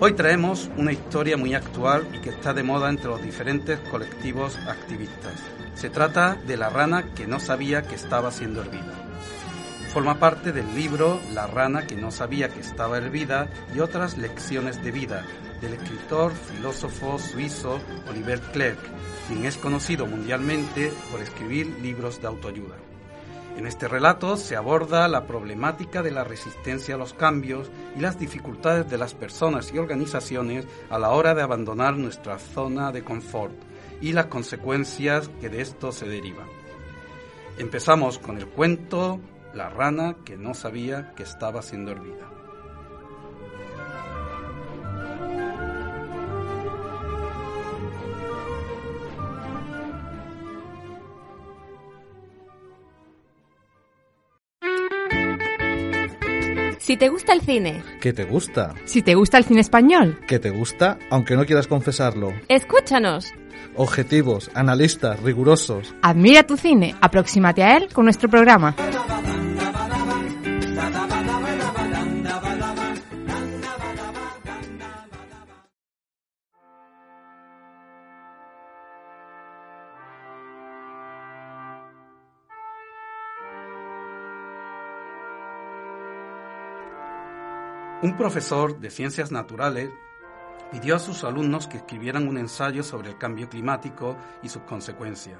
Hoy traemos una historia muy actual y que está de moda entre los diferentes colectivos activistas. Se trata de la rana que no sabía que estaba siendo hervida. Forma parte del libro La rana que no sabía que estaba hervida y otras lecciones de vida del escritor, filósofo suizo Oliver Clerc, quien es conocido mundialmente por escribir libros de autoayuda. En este relato se aborda la problemática de la resistencia a los cambios y las dificultades de las personas y organizaciones a la hora de abandonar nuestra zona de confort y las consecuencias que de esto se derivan. Empezamos con el cuento La rana que no sabía que estaba siendo hervida. Si te gusta el cine. ¿Qué te gusta? Si te gusta el cine español. ¿Qué te gusta? Aunque no quieras confesarlo. Escúchanos. Objetivos, analistas, rigurosos. Admira tu cine, aproxímate a él con nuestro programa. Un profesor de ciencias naturales pidió a sus alumnos que escribieran un ensayo sobre el cambio climático y sus consecuencias.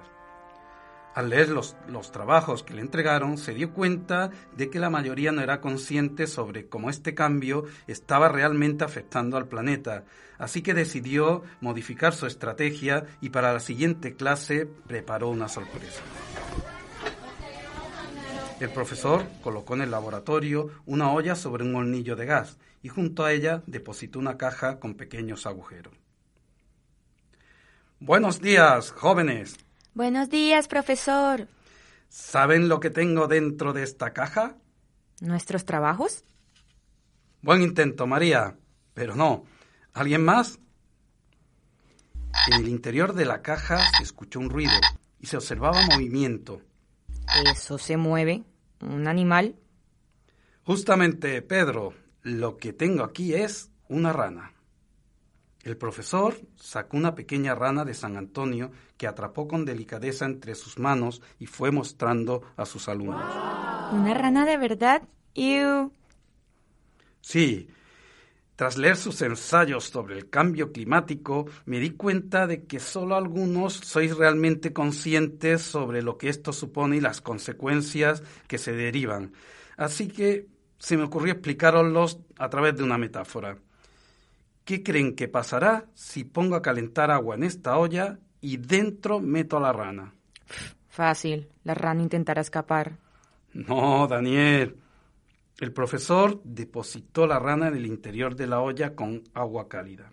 Al leer los, los, trabajos que le entregaron, se dio cuenta de que la mayoría no era consciente sobre cómo este cambio estaba realmente afectando al planeta, así que decidió modificar su estrategia y para la siguiente clase preparó una sorpresa. El profesor colocó en el laboratorio una olla sobre un hornillo de gas y junto a ella depositó una caja con pequeños agujeros. Buenos días, jóvenes. Buenos días, profesor. ¿Saben lo que tengo dentro de esta caja? ¿Nuestros trabajos? Buen intento, María. Pero no. ¿Alguien más? En el interior de la caja se escuchó un ruido y se observaba movimiento. ¿Eso se mueve? ¿Un animal? Justamente, Pedro, lo que tengo aquí es una rana. El profesor sacó una pequeña rana de San Antonio que atrapó con delicadeza entre sus manos y fue mostrando a sus alumnos. ¿Una rana de verdad? ¡Ew! Sí. Tras leer sus ensayos sobre el cambio climático, me di cuenta de que solo algunos sois realmente conscientes sobre lo que esto supone y las consecuencias que se derivan. Así que se me ocurrió explicaroslos a través de una metáfora. ¿Qué creen que pasará si pongo a calentar agua en esta olla y dentro meto a la rana? Fácil, la rana intentará escapar. No, Daniel. El profesor depositó la rana en el interior de la olla con agua cálida.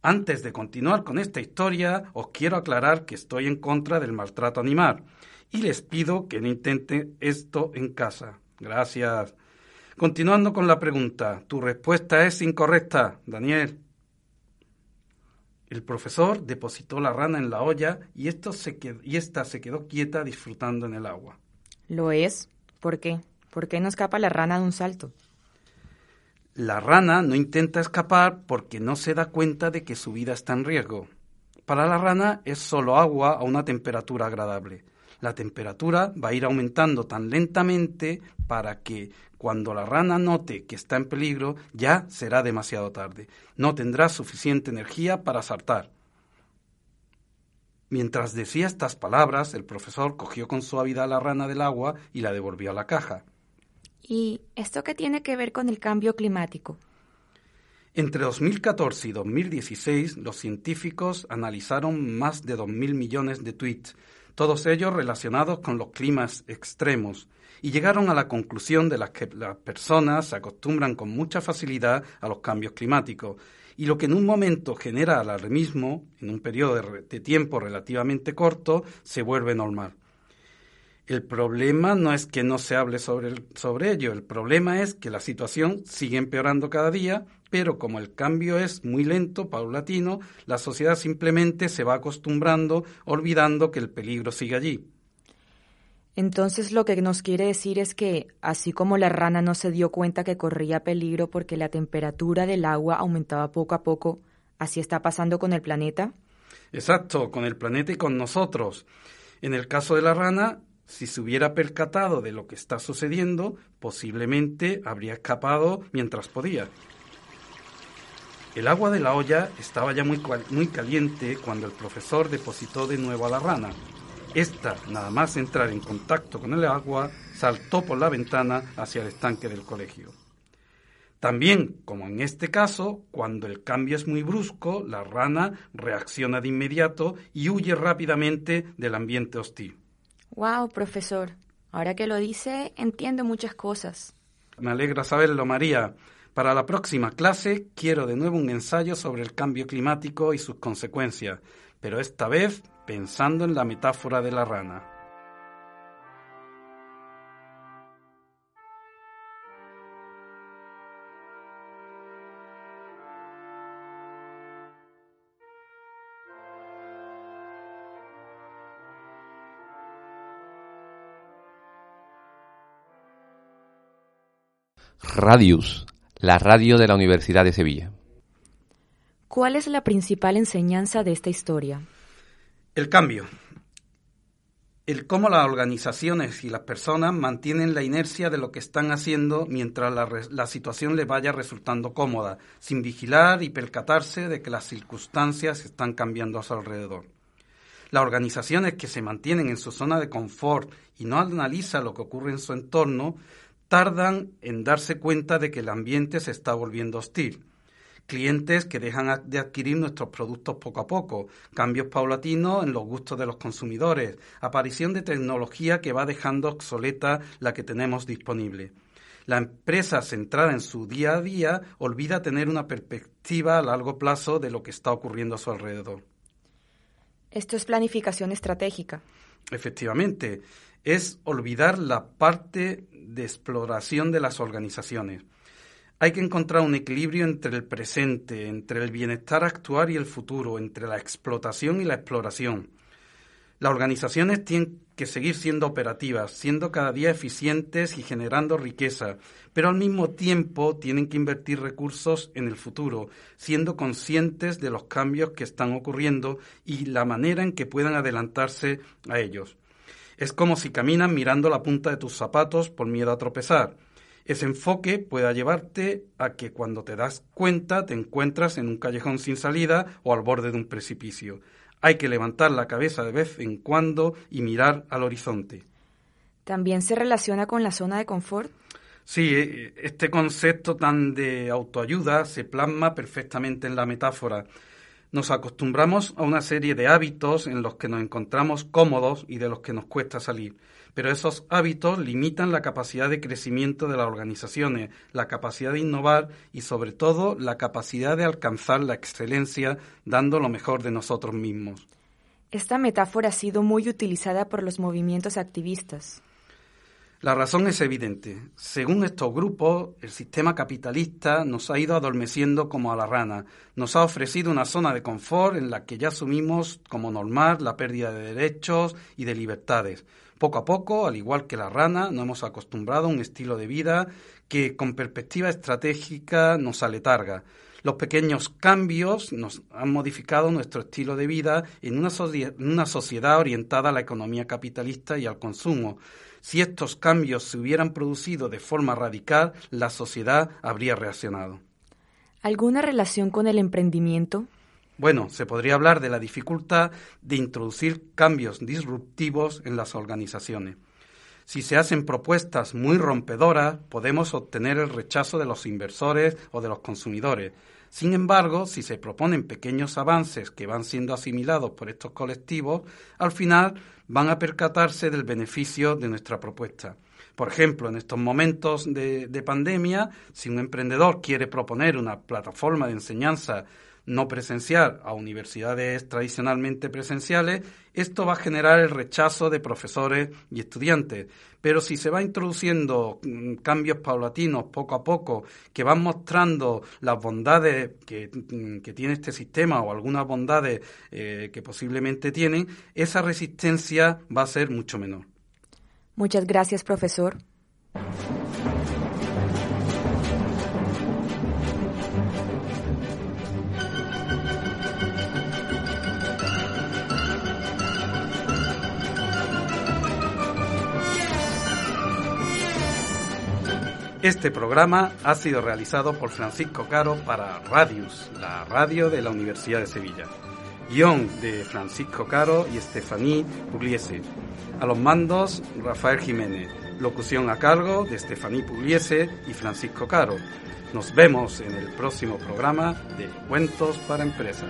Antes de continuar con esta historia, os quiero aclarar que estoy en contra del maltrato animal y les pido que no intenten esto en casa. Gracias. Continuando con la pregunta, tu respuesta es incorrecta, Daniel. El profesor depositó la rana en la olla y, se esta se quedó quieta disfrutando en el agua. ¿Lo es? ¿Por qué? ¿Por qué no escapa la rana de un salto? La rana no intenta escapar porque no se da cuenta de que su vida está en riesgo. Para la rana es solo agua a una temperatura agradable. La temperatura va a ir aumentando tan lentamente para que cuando la rana note que está en peligro ya será demasiado tarde. No tendrá suficiente energía para saltar. Mientras decía estas palabras, el profesor cogió con suavidad la rana del agua y la devolvió a la caja. ¿Y esto qué tiene que ver con el cambio climático? Entre 2014 y 2016, los científicos analizaron más de 2.000 millones de tweets, todos ellos relacionados con los climas extremos, y llegaron a la conclusión de que las personas se acostumbran con mucha facilidad a los cambios climáticos, Y lo que en un momento genera alarmismo, en un periodo de, tiempo relativamente corto, se vuelve normal. El problema no es que no se hable sobre, sobre ello, el problema es que la situación sigue empeorando cada día, pero como el cambio es muy lento, paulatino, la sociedad simplemente se va acostumbrando, olvidando que el peligro sigue allí. Entonces lo que nos quiere decir es que, así como la rana no se dio cuenta que corría peligro porque la temperatura del agua aumentaba poco a poco, así está pasando con el planeta. Exacto, con el planeta y con nosotros. En el caso de la rana, si se hubiera percatado de lo que está sucediendo, posiblemente habría escapado mientras podía. El agua de la olla estaba ya muy, muy caliente cuando el profesor depositó de nuevo a la rana. Esta, nada más entrar en contacto con el agua, saltó por la ventana hacia el estanque del colegio. También, como en este caso, cuando el cambio es muy brusco, la rana reacciona de inmediato y huye rápidamente del ambiente hostil. Wow, profesor. Ahora que lo dice, entiendo muchas cosas. Me alegra saberlo, María. Para la próxima clase quiero de nuevo un ensayo sobre el cambio climático y sus consecuencias, pero esta vez pensando en la metáfora de la rana. Radius, la radio de la Universidad de Sevilla. ¿Cuál es la principal enseñanza de esta historia? El cambio. El cómo las organizaciones y las personas mantienen la inercia de lo que están haciendo mientras la, la, situación les vaya resultando cómoda, sin vigilar y percatarse de que las circunstancias están cambiando a su alrededor. Las organizaciones que se mantienen en su zona de confort y no analizan lo que ocurre en su entorno tardan en darse cuenta de que el ambiente se está volviendo hostil. Clientes que dejan de adquirir nuestros productos poco a poco, cambios paulatinos en los gustos de los consumidores, aparición de tecnología que va dejando obsoleta la que tenemos disponible. La empresa centrada en su día a día olvida tener una perspectiva a largo plazo de lo que está ocurriendo a su alrededor. Esto es planificación estratégica. Efectivamente, es olvidar la parte de exploración de las organizaciones. Hay que encontrar un equilibrio entre el presente, entre el bienestar actual y el futuro, entre la explotación y la exploración. Las organizaciones tienen que seguir siendo operativas, siendo cada día eficientes y generando riqueza, pero al mismo tiempo tienen que invertir recursos en el futuro, siendo conscientes de los cambios que están ocurriendo y la manera en que puedan adelantarse a ellos. Es como si caminan mirando la punta de tus zapatos por miedo a tropezar. Ese enfoque puede llevarte a que cuando te das cuenta te encuentras en un callejón sin salida o al borde de un precipicio. Hay que levantar la cabeza de vez en cuando y mirar al horizonte. ¿También se relaciona con la zona de confort? Sí, e, este concepto tan de autoayuda se plasma perfectamente en la metáfora. Nos acostumbramos a una serie de hábitos en los que nos encontramos cómodos y de los que nos cuesta salir, pero esos hábitos limitan la capacidad de crecimiento de las organizaciones, la capacidad de innovar y sobre todo la capacidad de alcanzar la excelencia dando lo mejor de nosotros mismos. Esta metáfora ha sido muy utilizada por los movimientos activistas. La razón es evidente. Según estos grupos, el sistema capitalista nos ha ido adormeciendo como a la rana. Nos ha ofrecido una zona de confort en la que ya asumimos como normal la pérdida de derechos y de libertades. Poco a poco, al igual que la rana, nos hemos acostumbrado a un estilo de vida que con perspectiva estratégica nos aletarga. Los pequeños cambios nos han modificado nuestro estilo de vida en una, una sociedad orientada a la economía capitalista y al consumo. Si estos cambios se hubieran producido de forma radical, la sociedad habría reaccionado. ¿Alguna relación con el emprendimiento? Bueno, se podría hablar de la dificultad de introducir cambios disruptivos en las organizaciones. Si se hacen propuestas muy rompedoras, podemos obtener el rechazo de los inversores o de los consumidores. Sin embargo, si se proponen pequeños avances que van siendo asimilados por estos colectivos, al final van a percatarse del beneficio de nuestra propuesta. Por ejemplo, en estos momentos de, de pandemia, si un emprendedor quiere proponer una plataforma de enseñanza no presencial a universidades tradicionalmente presenciales, esto va a generar el rechazo de profesores y estudiantes. Pero si se va introduciendo mm, cambios paulatinos poco a poco, que van mostrando las bondades que, mm, tiene este sistema o algunas bondades eh, que posiblemente tienen, esa resistencia va a ser mucho menor. Muchas gracias, profesor. Este programa ha sido realizado por Francisco Caro para Radius, la radio de la Universidad de Sevilla. Guión de Francisco Caro y Estefaní Pugliese. A los mandos, Rafael Jiménez. Locución a cargo de Estefaní Pugliese y Francisco Caro. Nos vemos en el próximo programa de Cuentos para Empresas.